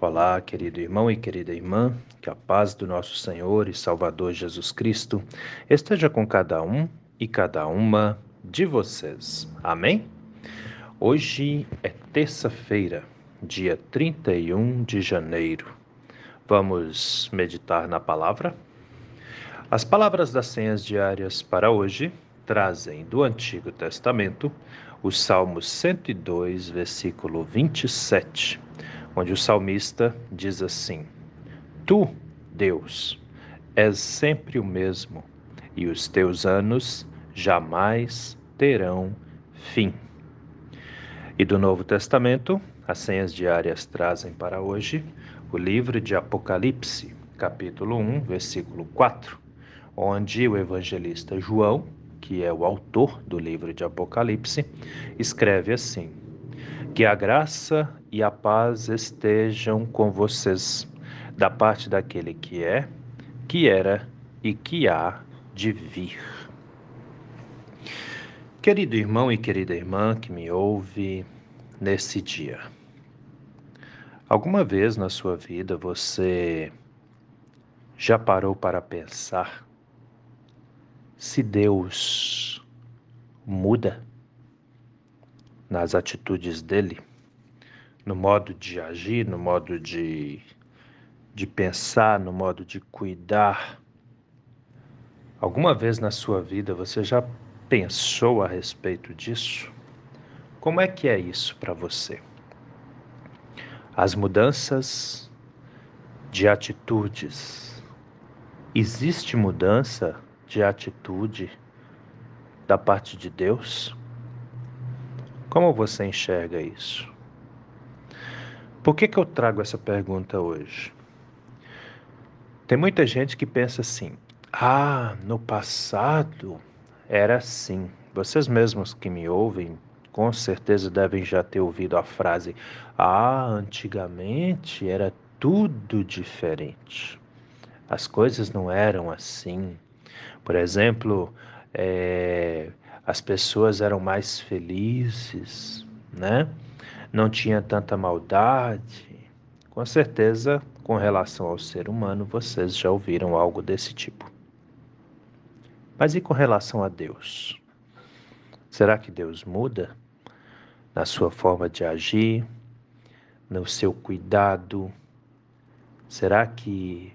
Olá, querido irmão e querida irmã, que a paz do nosso Senhor e Salvador Jesus Cristo esteja com cada um e cada uma de vocês. Amém? Hoje é terça-feira, dia 31 de janeiro. Vamos meditar na palavra? As palavras das senhas diárias para hoje trazem do Antigo Testamento o Salmo 102, versículo 27 onde o salmista diz assim: Tu, Deus, és sempre o mesmo, e os teus anos jamais terão fim. E do Novo Testamento, as senhas diárias trazem para hoje o livro de Apocalipse, capítulo 1, versículo 4, onde o evangelista João, que é o autor do livro de Apocalipse, escreve assim: que a graça e a paz estejam com vocês, da parte daquele que é, que era e que há de vir. Querido irmão e querida irmã que me ouve nesse dia, alguma vez na sua vida você já parou para pensar se Deus muda? Nas atitudes dele, no modo de agir, no modo de, de pensar, no modo de cuidar. Alguma vez na sua vida você já pensou a respeito disso? Como é que é isso para você? As mudanças de atitudes. Existe mudança de atitude da parte de Deus? Como você enxerga isso? Por que, que eu trago essa pergunta hoje? Tem muita gente que pensa assim: ah, no passado era assim. Vocês mesmos que me ouvem, com certeza devem já ter ouvido a frase: ah, antigamente era tudo diferente. As coisas não eram assim. Por exemplo, é, as pessoas eram mais felizes, né? Não tinha tanta maldade. Com certeza, com relação ao ser humano, vocês já ouviram algo desse tipo. Mas e com relação a Deus? Será que Deus muda na sua forma de agir, no seu cuidado? Será que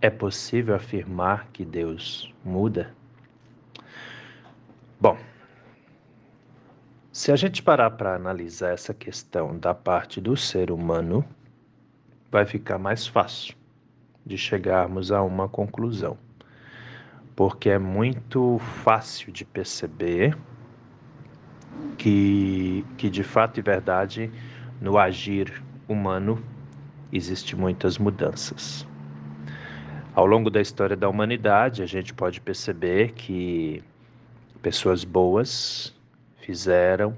é possível afirmar que Deus muda? Bom, se a gente parar para analisar essa questão da parte do ser humano, vai ficar mais fácil de chegarmos a uma conclusão. Porque é muito fácil de perceber que, que de fato e verdade, no agir humano, existem muitas mudanças. Ao longo da história da humanidade, a gente pode perceber que Pessoas boas fizeram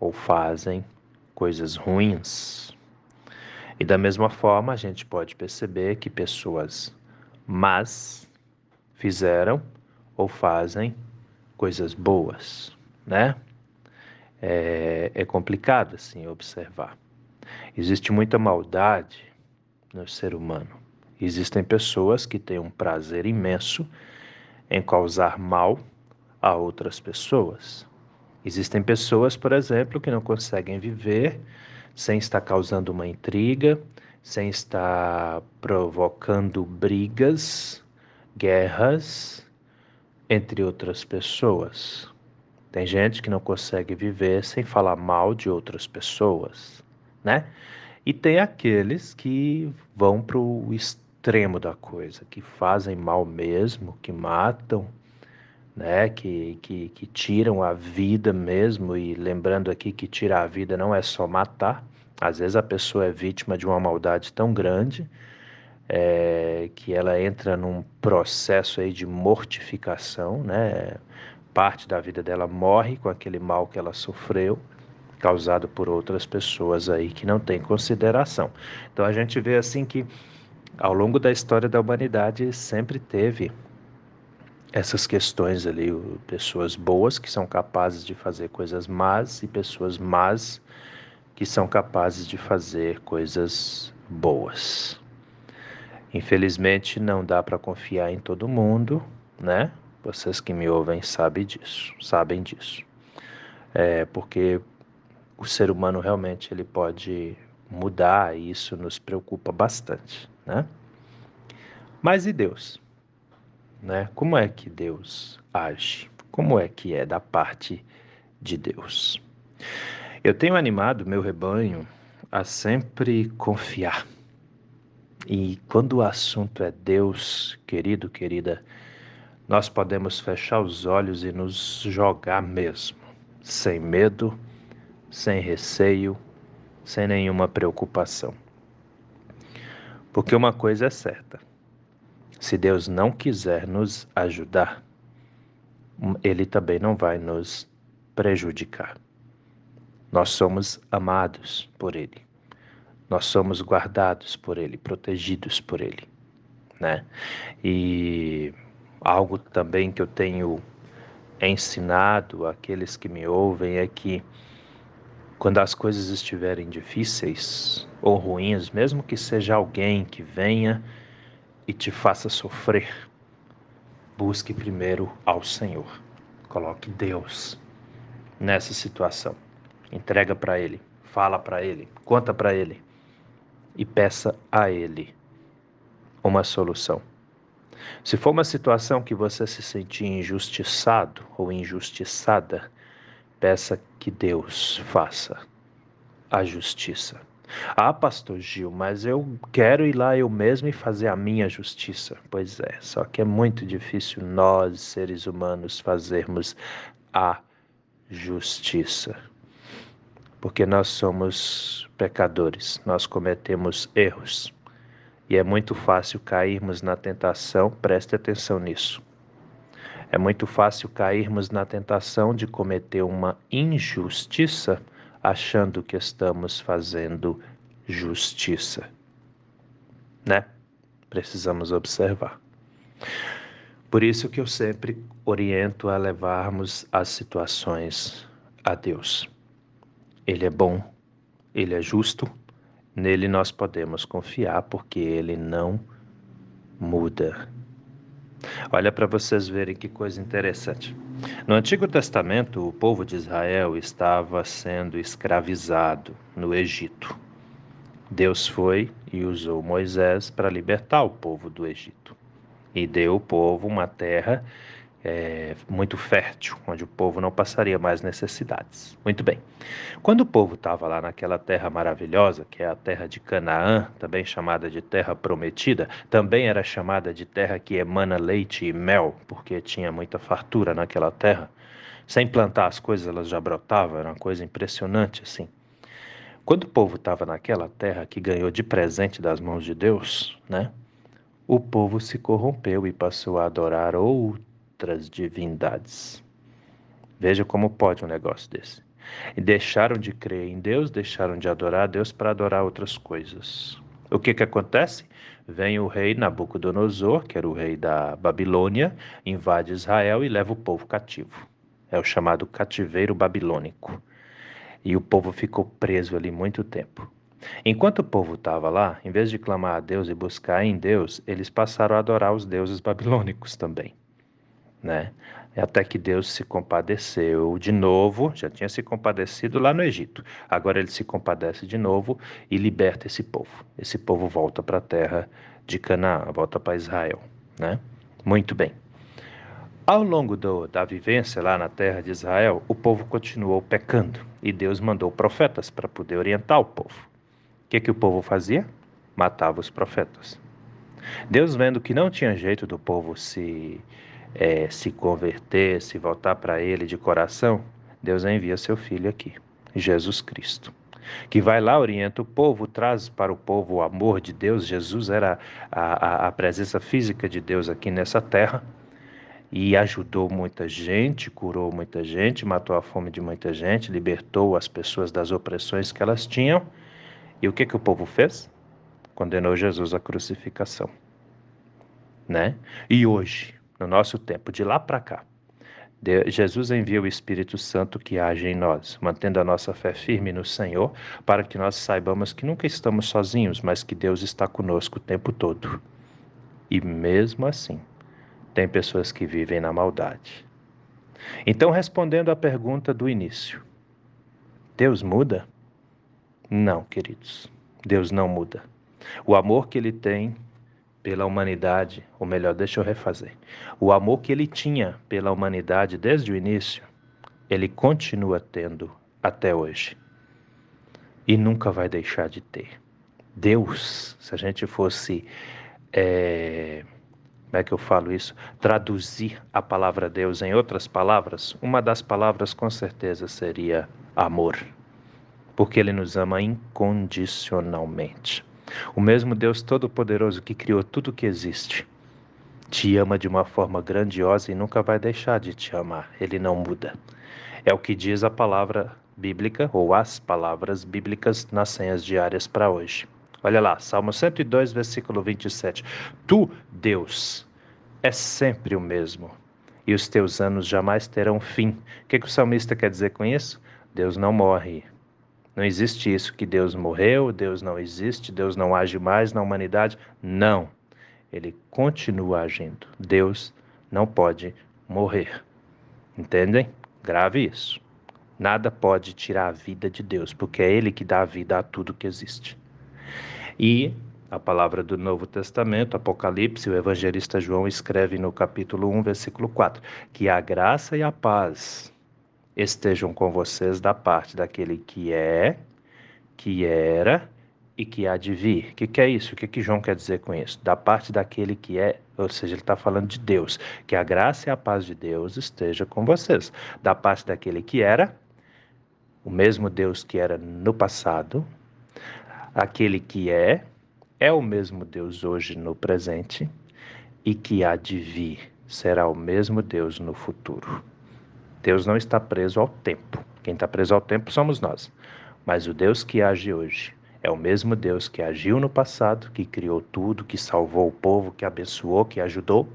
ou fazem coisas ruins. E da mesma forma, a gente pode perceber que pessoas más fizeram ou fazem coisas boas, né? É, é complicado assim observar. Existe muita maldade no ser humano. Existem pessoas que têm um prazer imenso em causar mal a outras pessoas. Existem pessoas, por exemplo, que não conseguem viver sem estar causando uma intriga, sem estar provocando brigas, guerras entre outras pessoas. Tem gente que não consegue viver sem falar mal de outras pessoas, né? E tem aqueles que vão para o extremo da coisa, que fazem mal mesmo, que matam, né, que, que, que tiram a vida mesmo, e lembrando aqui que tirar a vida não é só matar, às vezes a pessoa é vítima de uma maldade tão grande é, que ela entra num processo aí de mortificação, né? Parte da vida dela morre com aquele mal que ela sofreu, causado por outras pessoas aí que não têm consideração. Então a gente vê assim que ao longo da história da humanidade sempre teve essas questões ali, pessoas boas que são capazes de fazer coisas más e pessoas más que são capazes de fazer coisas boas. Infelizmente, não dá para confiar em todo mundo, né? Vocês que me ouvem sabem disso, sabem disso. É porque o ser humano realmente ele pode mudar e isso nos preocupa bastante, né? Mas e Deus? Né? Como é que Deus age? Como é que é da parte de Deus? Eu tenho animado meu rebanho a sempre confiar. E quando o assunto é Deus, querido, querida, nós podemos fechar os olhos e nos jogar mesmo, sem medo, sem receio, sem nenhuma preocupação. Porque uma coisa é certa: se Deus não quiser nos ajudar, Ele também não vai nos prejudicar. Nós somos amados por Ele, nós somos guardados por Ele, protegidos por Ele, né? E algo também que eu tenho ensinado àqueles que me ouvem é que quando as coisas estiverem difíceis ou ruins, mesmo que seja alguém que venha e te faça sofrer, busque primeiro ao Senhor. Coloque Deus nessa situação. Entrega para Ele, fala para Ele, conta para Ele e peça a Ele uma solução. Se for uma situação que você se sentir injustiçado ou injustiçada, peça que Deus faça a justiça. Ah, pastor Gil, mas eu quero ir lá eu mesmo e fazer a minha justiça. Pois é, só que é muito difícil nós, seres humanos, fazermos a justiça. Porque nós somos pecadores, nós cometemos erros. E é muito fácil cairmos na tentação, preste atenção nisso. É muito fácil cairmos na tentação de cometer uma injustiça achando que estamos fazendo justiça. Né? Precisamos observar. Por isso que eu sempre oriento a levarmos as situações a Deus. Ele é bom, ele é justo, Nele nós podemos confiar porque ele não muda. Olha para vocês verem que coisa interessante. No Antigo Testamento, o povo de Israel estava sendo escravizado no Egito. Deus foi e usou Moisés para libertar o povo do Egito e deu ao povo uma terra é, muito fértil, onde o povo não passaria mais necessidades. Muito bem. Quando o povo estava lá naquela terra maravilhosa, que é a terra de Canaã, também chamada de terra prometida, também era chamada de terra que emana leite e mel, porque tinha muita fartura naquela terra. Sem plantar as coisas, elas já brotavam, era uma coisa impressionante assim. Quando o povo estava naquela terra que ganhou de presente das mãos de Deus, né? O povo se corrompeu e passou a adorar outro outras divindades. Veja como pode um negócio desse. E deixaram de crer em Deus, deixaram de adorar a Deus para adorar outras coisas. O que que acontece? Vem o rei Nabucodonosor, que era o rei da Babilônia, invade Israel e leva o povo cativo. É o chamado cativeiro babilônico. E o povo ficou preso ali muito tempo. Enquanto o povo estava lá, em vez de clamar a Deus e buscar em Deus, eles passaram a adorar os deuses babilônicos também né? Até que Deus se compadeceu de novo, já tinha se compadecido lá no Egito. Agora ele se compadece de novo e liberta esse povo. Esse povo volta para a terra de Canaã, volta para Israel, né? Muito bem. Ao longo do, da vivência lá na terra de Israel, o povo continuou pecando e Deus mandou profetas para poder orientar o povo. O que, que o povo fazia? Matava os profetas. Deus, vendo que não tinha jeito do povo se é, se converter, se voltar para Ele de coração, Deus envia seu Filho aqui, Jesus Cristo, que vai lá, orienta o povo, traz para o povo o amor de Deus. Jesus era a, a, a presença física de Deus aqui nessa terra e ajudou muita gente, curou muita gente, matou a fome de muita gente, libertou as pessoas das opressões que elas tinham. E o que, que o povo fez? Condenou Jesus à crucificação. Né? E hoje, no nosso tempo, de lá para cá, Jesus envia o Espírito Santo que age em nós, mantendo a nossa fé firme no Senhor, para que nós saibamos que nunca estamos sozinhos, mas que Deus está conosco o tempo todo. E mesmo assim, tem pessoas que vivem na maldade. Então, respondendo à pergunta do início, Deus muda? Não, queridos, Deus não muda. O amor que ele tem pela humanidade, ou melhor, deixa eu refazer. O amor que ele tinha pela humanidade desde o início, ele continua tendo até hoje. E nunca vai deixar de ter. Deus, se a gente fosse. É, como é que eu falo isso? Traduzir a palavra Deus em outras palavras, uma das palavras com certeza seria amor. Porque ele nos ama incondicionalmente. O mesmo Deus Todo-Poderoso que criou tudo que existe te ama de uma forma grandiosa e nunca vai deixar de te amar. Ele não muda. É o que diz a palavra bíblica ou as palavras bíblicas nas senhas diárias para hoje. Olha lá, Salmo 102, versículo 27. Tu, Deus, és sempre o mesmo, e os teus anos jamais terão fim. O que, que o salmista quer dizer com isso? Deus não morre, não existe isso que Deus morreu, Deus não existe, Deus não age mais na humanidade. Não. Ele continua agindo. Deus não pode morrer. Entendem? Grave isso. Nada pode tirar a vida de Deus, porque é Ele que dá a vida a tudo que existe. E a palavra do Novo Testamento, Apocalipse, o evangelista João escreve no capítulo 1, versículo 4, que a graça e a paz estejam com vocês da parte daquele que é, que era e que há de vir. O que, que, é isso? O que, que João quer dizer com isso? Da parte daquele que é, ou seja, ele está falando de Deus. Que a graça e a paz de Deus esteja com vocês. Da parte daquele que era, o mesmo Deus que era no passado, aquele que é, é o mesmo Deus hoje no presente e que há de vir, será o mesmo Deus no futuro. Deus não está preso ao tempo. Quem está preso ao tempo somos nós. Mas o Deus que age hoje é o mesmo Deus que agiu no passado, que criou tudo, que salvou o povo, que abençoou, que ajudou,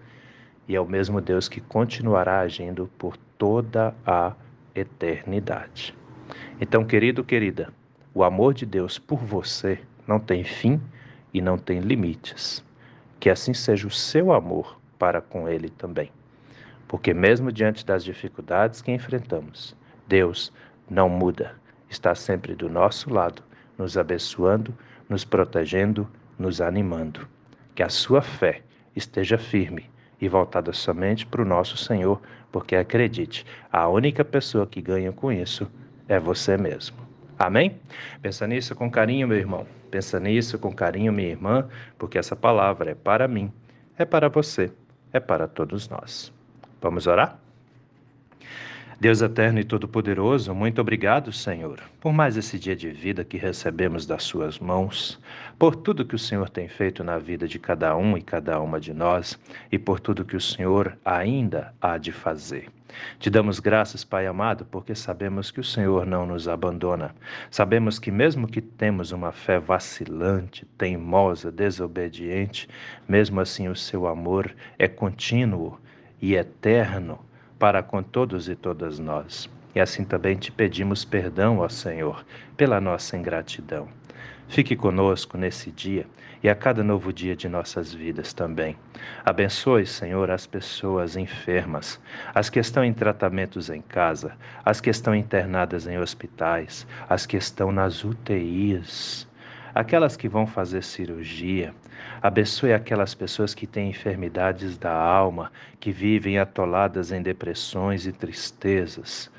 e é o mesmo Deus que continuará agindo por toda a eternidade. Então, querido, querida, o amor de Deus por você não tem fim e não tem limites. Que assim seja o seu amor para com ele também. Porque, mesmo diante das dificuldades que enfrentamos, Deus não muda, está sempre do nosso lado, nos abençoando, nos protegendo, nos animando. Que a sua fé esteja firme e voltada somente para o nosso Senhor, porque acredite, a única pessoa que ganha com isso é você mesmo. Amém? Pensa nisso com carinho, meu irmão. Pensa nisso com carinho, minha irmã, porque essa palavra é para mim, é para você, é para todos nós. Vamos orar? Deus eterno e todo-poderoso, muito obrigado, Senhor, por mais esse dia de vida que recebemos das Suas mãos, por tudo que o Senhor tem feito na vida de cada um e cada uma de nós e por tudo que o Senhor ainda há de fazer. Te damos graças, Pai amado, porque sabemos que o Senhor não nos abandona. Sabemos que, mesmo que temos uma fé vacilante, teimosa, desobediente, mesmo assim o seu amor é contínuo e eterno para com todos e todas nós. E assim também te pedimos perdão, ó Senhor, pela nossa ingratidão. Fique conosco nesse dia e a cada novo dia de nossas vidas também. Abençoe, Senhor, as pessoas enfermas, as que estão em tratamentos em casa, as que estão internadas em hospitais, as que estão nas UTIs aquelas que vão fazer cirurgia. Abençoe aquelas pessoas que têm enfermidades da alma, que vivem atoladas em depressões e tristezas.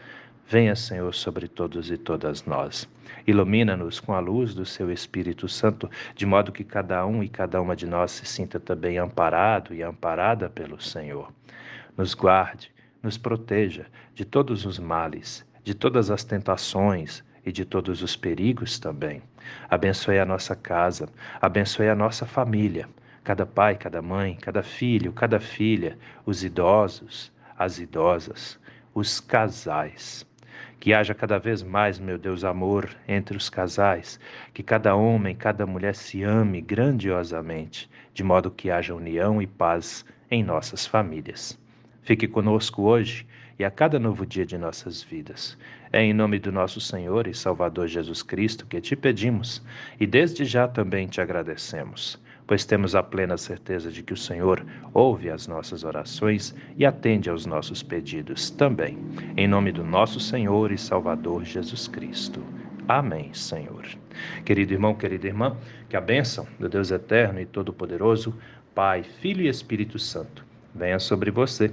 Venha, Senhor, sobre todos e todas nós. Ilumina-nos com a luz do seu Espírito Santo, de modo que cada um e cada uma de nós se sinta também amparado e amparada pelo Senhor. Nos guarde, nos proteja de todos os males, de todas as tentações, e de todos os perigos também. Abençoe a nossa casa, abençoe a nossa família, cada pai, cada mãe, cada filho, cada filha, os idosos, as idosas, os casais. Que haja cada vez mais, meu Deus, amor entre os casais, que cada homem, cada mulher se ame grandiosamente, de modo que haja união e paz em nossas famílias. Fique conosco hoje e a cada novo dia de nossas vidas. É em nome do nosso Senhor e Salvador Jesus Cristo que te pedimos e desde já também te agradecemos, pois temos a plena certeza de que o Senhor ouve as nossas orações e atende aos nossos pedidos também. Em nome do nosso Senhor e Salvador Jesus Cristo. Amém, Senhor. Querido irmão, querida irmã, que a bênção do Deus eterno e todo-poderoso, Pai, Filho e Espírito Santo, venha sobre você